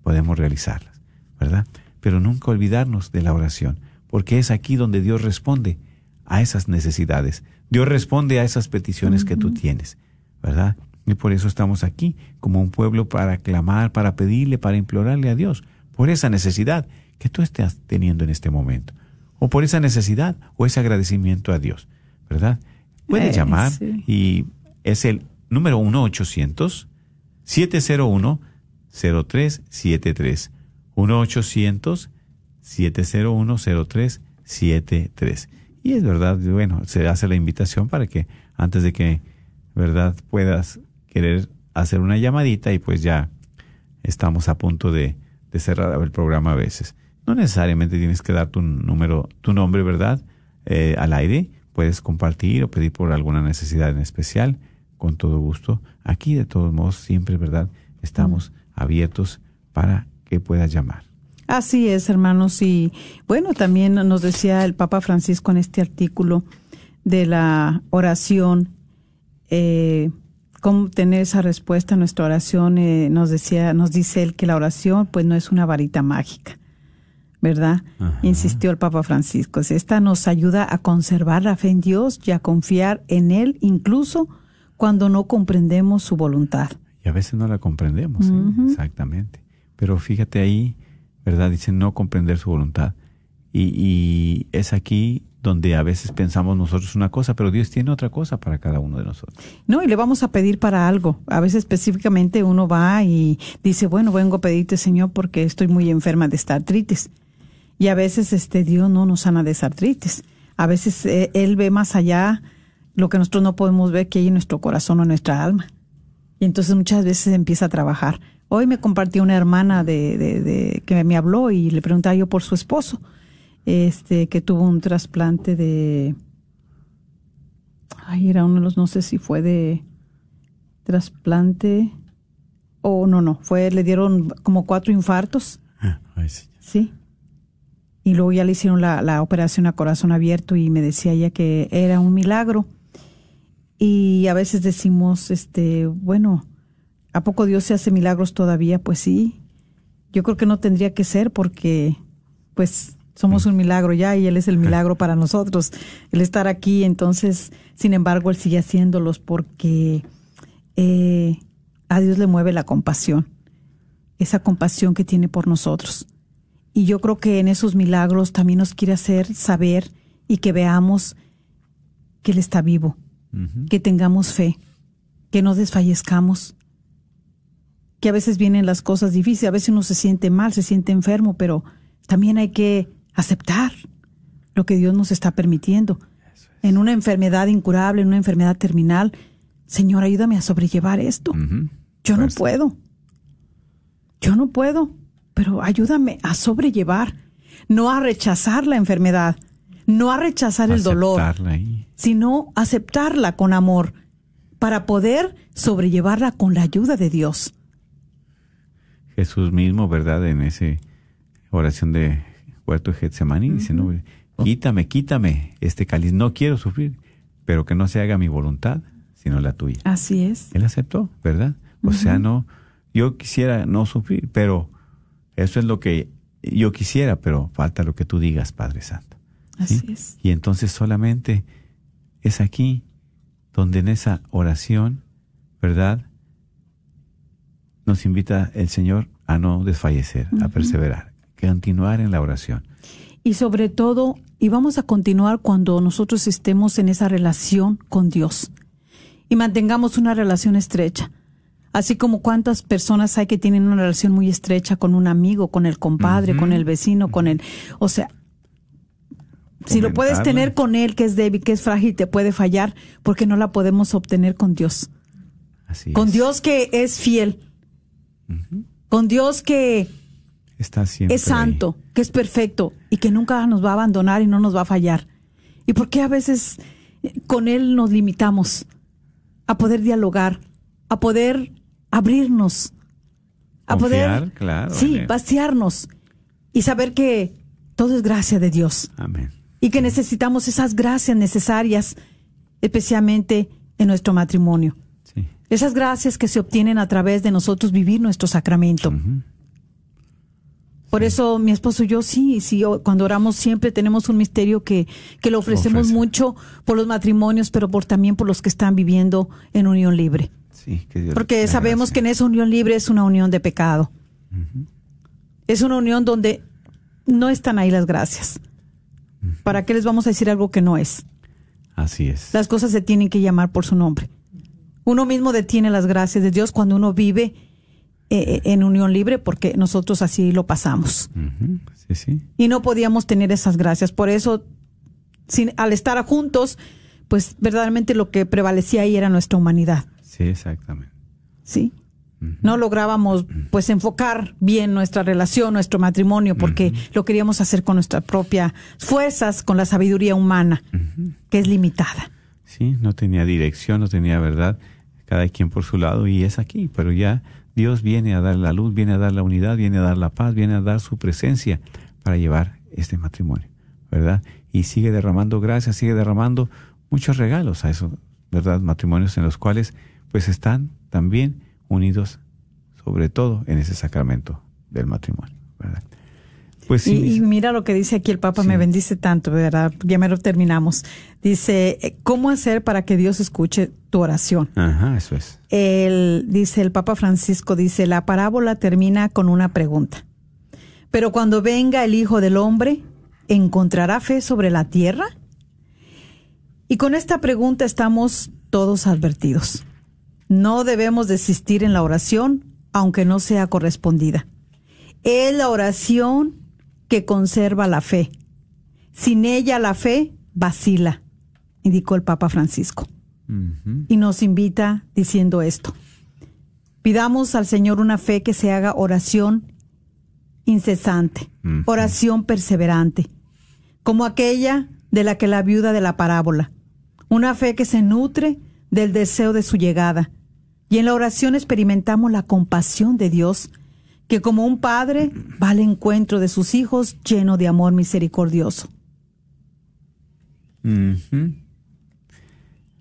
S2: podemos realizarlas, ¿verdad? Pero nunca olvidarnos de la oración, porque es aquí donde Dios responde a esas necesidades. Dios responde a esas peticiones uh -huh. que tú tienes, ¿verdad? Y por eso estamos aquí, como un pueblo para clamar, para pedirle, para implorarle a Dios, por esa necesidad que tú estás teniendo en este momento o por esa necesidad o ese agradecimiento a Dios, ¿verdad? Puedes eh, llamar sí. y es el número 1-800-701-0373. 1-800-701-0373. Y es verdad, bueno, se hace la invitación para que antes de que, ¿verdad?, puedas querer hacer una llamadita y pues ya estamos a punto de, cerrar el programa a veces. No necesariamente tienes que dar tu número, tu nombre, ¿verdad? Eh, al aire. Puedes compartir o pedir por alguna necesidad en especial. Con todo gusto. Aquí, de todos modos, siempre, ¿verdad? Estamos abiertos para que puedas llamar.
S3: Así es, hermanos. Y bueno, también nos decía el Papa Francisco en este artículo de la oración, eh, cómo tener esa respuesta a nuestra oración. Eh, nos decía, nos dice él que la oración, pues, no es una varita mágica, ¿verdad? Insistió el Papa Francisco. Esta nos ayuda a conservar la fe en Dios y a confiar en Él, incluso cuando no comprendemos su voluntad.
S2: Y a veces no la comprendemos, ¿eh? exactamente. Pero fíjate ahí ¿verdad? Dice no comprender su voluntad. Y, es aquí donde a veces pensamos nosotros una cosa, pero Dios tiene otra cosa para cada uno de nosotros.
S3: No, y le vamos a pedir para algo. A veces específicamente uno va y dice, bueno, vengo a pedirte, Señor, porque estoy muy enferma de esta artritis. Y a veces este Dios no nos sana de esa artritis. A veces eh, Él ve más allá lo que nosotros no podemos ver que hay en nuestro corazón o en nuestra alma. Y entonces muchas veces empieza a trabajar. Hoy me compartió una hermana de, de, que me habló y le preguntaba yo por su esposo, este, que tuvo un trasplante de, ay, era uno de los, no sé si fue de trasplante o no, no, fue, le dieron como cuatro infartos. Ah, sí. Y luego ya le hicieron la, la operación a corazón abierto y me decía ella que era un milagro. Y a veces decimos, este, bueno, ¿A poco Dios se hace milagros todavía? Pues sí. Yo creo que no tendría que ser porque, pues, somos un milagro ya y Él es el milagro para nosotros, el estar aquí. Entonces, sin embargo, Él sigue haciéndolos porque eh, a Dios le mueve la compasión, esa compasión que tiene por nosotros. Y yo creo que en esos milagros también nos quiere hacer saber y que veamos que Él está vivo, que tengamos fe, que no desfallezcamos, que a veces vienen las cosas difíciles, a veces uno se siente mal, se siente enfermo, pero también hay que aceptar lo que Dios nos está permitiendo. En una enfermedad incurable, en una enfermedad terminal, Señor, ayúdame a sobrellevar esto. Yo no puedo. Yo no puedo, pero ayúdame a sobrellevar, no a rechazar la enfermedad, no a rechazar el dolor, sino aceptarla con amor para poder sobrellevarla con la ayuda de Dios.
S2: Jesús mismo, ¿verdad? En esa oración de huerto de Getsemaní, dice, no, quítame, quítame este cáliz, no quiero sufrir, pero que no se haga mi voluntad, sino la tuya.
S3: Así es.
S2: Él aceptó, ¿verdad? O sea, no, yo quisiera no sufrir, pero eso es lo que yo quisiera, pero falta lo que tú digas, Padre Santo.
S3: Así es.
S2: Y entonces solamente es aquí donde en esa oración, ¿verdad? nos invita el Señor a no desfallecer, a perseverar, continuar en la oración.
S3: Y sobre todo, y vamos a continuar cuando nosotros estemos en esa relación con Dios y mantengamos una relación estrecha. Así como cuántas personas hay que tienen una relación muy estrecha con un amigo, con el compadre, con el vecino, con el... O sea, si lo puedes tener con él, que es débil, que es frágil, te puede fallar, porque no la podemos obtener con Dios.
S2: Así
S3: con Dios que es fiel, con Dios que
S2: Está siempre
S3: es santo, que es perfecto y que nunca nos va a abandonar y no nos va a fallar. ¿Y por qué a veces con Él nos limitamos a poder dialogar, a poder abrirnos, a poder
S2: claro,
S3: sí, vaciarnos y saber que todo es gracia de Dios.
S2: Amén.
S3: Y que necesitamos esas gracias necesarias, especialmente en nuestro matrimonio. Esas gracias que se obtienen a través de nosotros vivir nuestro sacramento. Por eso mi esposo y yo sí, sí, cuando oramos siempre tenemos un misterio que, que lo ofrecemos mucho por los matrimonios, pero por también por los que están viviendo en unión libre.
S2: Sí,
S3: Porque sabemos que en esa unión libre es una unión de pecado. Es una unión donde no están ahí las gracias. ¿Para qué les vamos a decir algo que no es?
S2: Así es.
S3: Las cosas se tienen que llamar por su nombre. Uno mismo detiene las gracias de Dios cuando uno vive eh, eh, en unión libre porque nosotros así lo pasamos.
S2: sí, sí.
S3: Y no podíamos tener esas gracias. Por eso, sin, al estar juntos, pues verdaderamente lo que prevalecía ahí era nuestra humanidad.
S2: Sí, exactamente.
S3: Sí. No lográbamos pues enfocar bien nuestra relación, nuestro matrimonio, porque lo queríamos hacer con nuestras propias fuerzas, con la sabiduría humana, que es limitada.
S2: Sí, no tenía dirección, no tenía verdad, cada quien por su lado y es aquí, pero ya Dios viene a dar la luz, viene a dar la unidad, viene a dar la paz, viene a dar su presencia para llevar este matrimonio, ¿verdad? Y sigue derramando gracias, sigue derramando muchos regalos a esos, ¿verdad? Matrimonios en los cuales pues están también unidos sobre todo en ese sacramento del matrimonio, ¿verdad?
S3: Pues sí, y, mira lo que dice aquí el Papa, me bendice tanto, ¿verdad? Ya me lo terminamos. Dice, ¿cómo hacer para que Dios escuche tu oración?
S2: Ajá, eso es.
S3: El, dice el Papa Francisco, dice, la parábola termina con una pregunta. Pero cuando venga el Hijo del Hombre, ¿encontrará fe sobre la tierra? Y con esta pregunta estamos todos advertidos. No debemos desistir en la oración, aunque no sea correspondida. Es la oración que conserva la fe. Sin ella la fe vacila, indicó el Papa Francisco. Y nos invita diciendo esto. Pidamos al Señor una fe que se haga oración incesante, oración perseverante, como aquella de la que la viuda de la parábola. Una fe que se nutre del deseo de su llegada. Y en la oración experimentamos la compasión de Dios que como un padre va al encuentro de sus hijos lleno de amor misericordioso.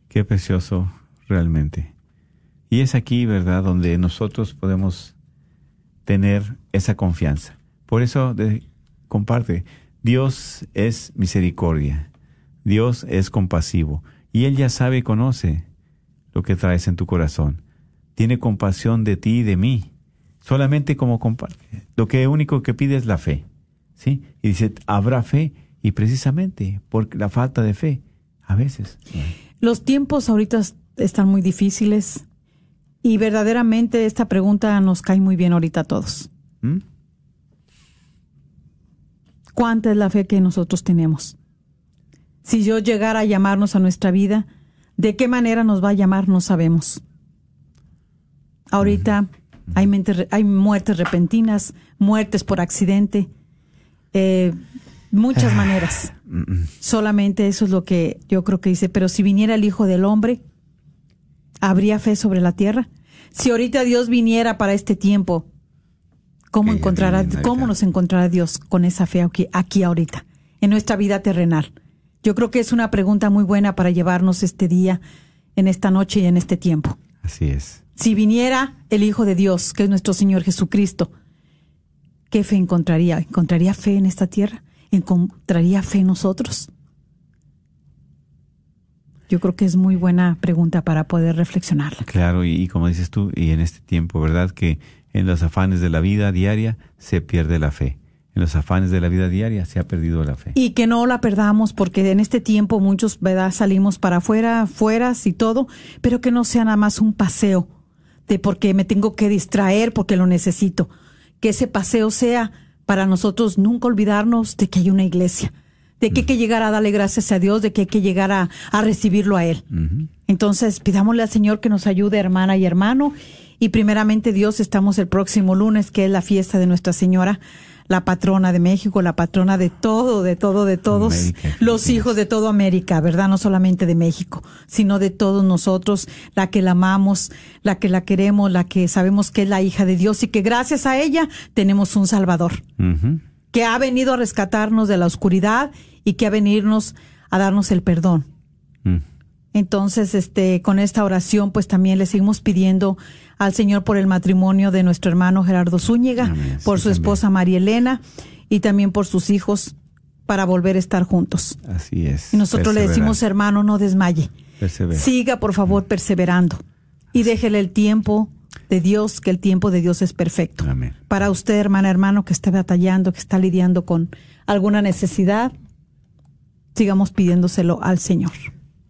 S2: Qué precioso realmente. Y es aquí, ¿verdad?, donde nosotros podemos tener esa confianza. Por eso comparte, Dios es misericordia, Dios es compasivo, y Él ya sabe y conoce lo que traes en tu corazón. Tiene compasión de ti y de mí solamente como comparte. Lo que único que pide es la fe, ¿sí? Y dice, habrá fe y precisamente por la falta de fe, a veces.
S3: Los tiempos ahorita están muy difíciles y verdaderamente esta pregunta nos cae muy bien ahorita a todos. ¿Mm? ¿Cuánta es la fe que nosotros tenemos? Si yo llegara a llamarnos a nuestra vida, ¿de qué manera nos va a llamar? No sabemos. Ahorita hay, hay muertes repentinas, muertes por accidente, eh, muchas ah, maneras. Solamente eso es lo que yo creo que dice. Pero si viniera el Hijo del Hombre, ¿habría fe sobre la tierra? Si ahorita Dios viniera para este tiempo, ¿cómo, encontrará, ¿cómo nos encontrará Dios con esa fe aquí, aquí ahorita, en nuestra vida terrenal? Yo creo que es una pregunta muy buena para llevarnos este día, en esta noche y en este tiempo.
S2: Así es
S3: si viniera el Hijo de Dios, que es nuestro Señor Jesucristo, ¿qué fe encontraría? ¿Encontraría fe en esta tierra? ¿Encontraría fe en nosotros? Yo creo que es muy buena pregunta para poder reflexionarla.
S2: Claro, y, como dices tú, y en este tiempo, ¿verdad? Que en los afanes de la vida diaria se pierde la fe. En los afanes de la vida diaria se ha perdido la fe.
S3: Y que no la perdamos, porque en este tiempo muchos, ¿verdad? Salimos para afuera, fueras y todo, pero que no sea nada más un paseo, de porque me tengo que distraer porque lo necesito. Que ese paseo sea para nosotros nunca olvidarnos de que hay una iglesia, de que hay que llegar a darle gracias a Dios, de que hay que llegar a, recibirlo a Él. Entonces, pidámosle al Señor que nos ayude, hermana y hermano. Y primeramente, Dios, estamos el próximo lunes, que es la fiesta de Nuestra Señora la patrona de México, la patrona de todo, de todo, de todos los hijos de toda América, ¿verdad? No solamente de México, sino de todos nosotros, la que la amamos, la que la queremos, la que sabemos que es la hija de Dios y que gracias a ella tenemos un Salvador, que ha venido a rescatarnos de la oscuridad y que ha venirnos a darnos el perdón. Mm. Entonces, este, con esta oración, pues también le seguimos pidiendo al Señor por el matrimonio de nuestro hermano Gerardo Zúñiga, por su esposa María Elena y también por sus hijos para volver a estar juntos.
S2: Así es.
S3: Y nosotros le decimos, hermano, no desmaye. Siga, por favor, perseverando y déjele el tiempo de Dios, que el tiempo de Dios es perfecto. Para usted, hermana, hermano, que está batallando, que está lidiando con alguna necesidad, sigamos pidiéndoselo al Señor.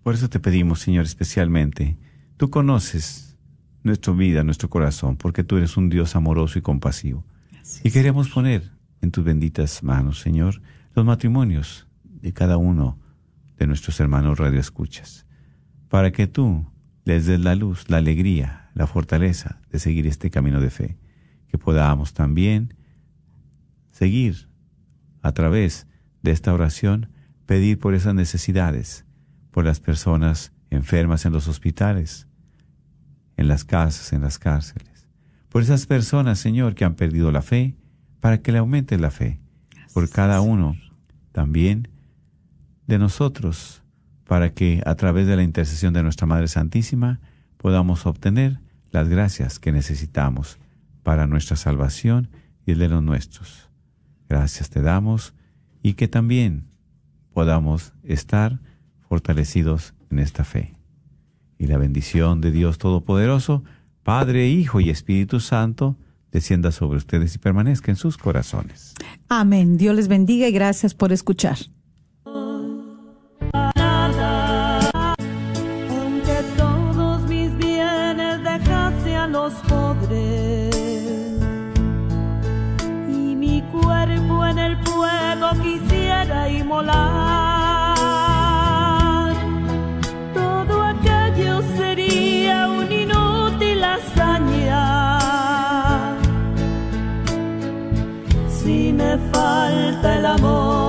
S2: Por eso te pedimos, Señor, especialmente, tú conoces nuestra vida, nuestro corazón, porque tú eres un Dios amoroso y compasivo. Y queremos poner en tus benditas manos, Señor, los matrimonios de cada uno de nuestros hermanos radioescuchas, para que tú les des la luz, la alegría, la fortaleza de seguir este camino de fe, que podamos también seguir a través de esta oración, pedir por esas necesidades, por las personas enfermas en los hospitales, en las casas, en las cárceles, por esas personas, Señor, que han perdido la fe, para que le aumentes la fe, por cada uno también de nosotros, para que a través de la intercesión de nuestra Madre Santísima podamos obtener las gracias que necesitamos para nuestra salvación y el de los nuestros. Gracias te damos y que también podamos estar fortalecidos en esta fe. Y la bendición de Dios Todopoderoso, Padre, Hijo y Espíritu Santo, descienda sobre ustedes y permanezca en sus corazones.
S3: Amén. Dios les bendiga y gracias por escuchar.
S1: Aunque todos mis bienes dejase a los pobres y mi cuerpo en el fuego quisiera inmolar, falta el amor,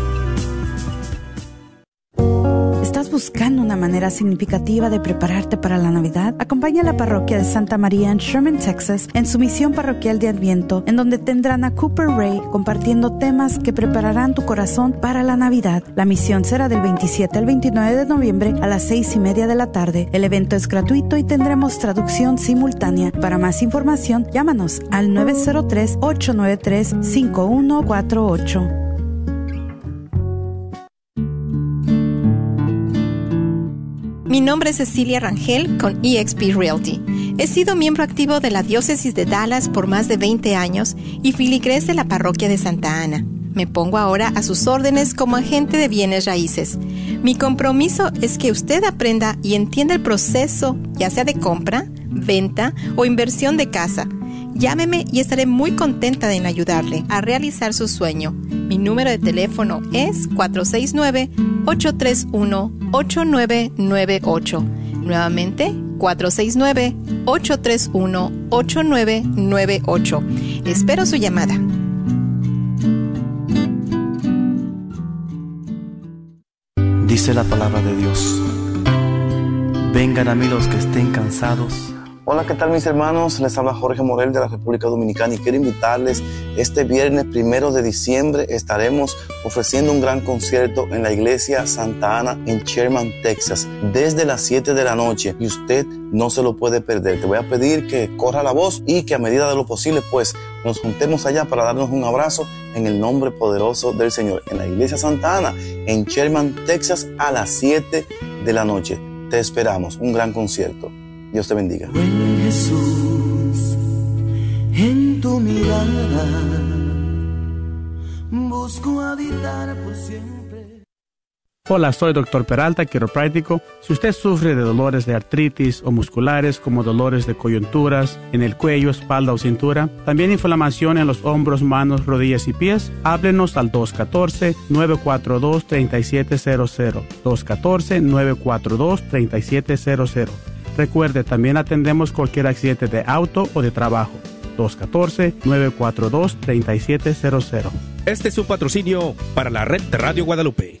S4: Buscando una manera significativa de prepararte para la Navidad? Acompaña a la parroquia de Santa María en Sherman, Texas, en su misión parroquial de Adviento, en donde tendrán a Cooper Ray compartiendo temas que prepararán tu corazón para la Navidad. La misión será del 27 al 29 de noviembre a las seis y media de la tarde. El evento es gratuito y tendremos traducción simultánea. Para más información, llámanos al 903-893-5148.
S5: Mi nombre es Cecilia Rangel con eXP Realty. He sido miembro activo de la Diócesis de Dallas por más de 20 años y filigrés de la Parroquia de Santa Ana. Me pongo ahora a sus órdenes como agente de bienes raíces. Mi compromiso es que usted aprenda y entienda el proceso, ya sea de compra, venta o inversión de casa. Llámeme y estaré muy contenta en ayudarle a realizar su sueño. Mi número de teléfono es 469-831-8998. Nuevamente, 469-831-8998. Espero su llamada.
S6: Dice la palabra de Dios. Vengan a mí los que estén cansados.
S7: Hola, ¿qué tal mis hermanos? Les habla Jorge Morel de la República Dominicana y quiero invitarles. Este viernes primero de diciembre estaremos ofreciendo un gran concierto en la iglesia Santa Ana en Sherman, Texas, desde las 7 de la noche y usted no se lo puede perder. Te voy a pedir que corra la voz y que a medida de lo posible pues nos juntemos allá para darnos un abrazo en el nombre poderoso del Señor en la iglesia Santa Ana en Sherman, Texas a las 7 de la noche. Te esperamos, un gran concierto. Dios te bendiga.
S8: Jesús, en tu mirada busco habitar por siempre.
S9: Hola, soy Dr. Peralta, quiropráctico. Si usted sufre de dolores de artritis o musculares como dolores de coyunturas en el cuello, espalda o cintura, también inflamación en los hombros, manos, rodillas y pies, háblenos al 214-942-3700. 214-942-3700. Recuerde, también atendemos cualquier accidente de auto o de trabajo. 214-942-3700.
S10: Este es su patrocinio para la red de Radio Guadalupe.